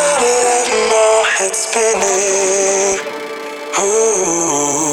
Gotta let my head spinning. Ooh.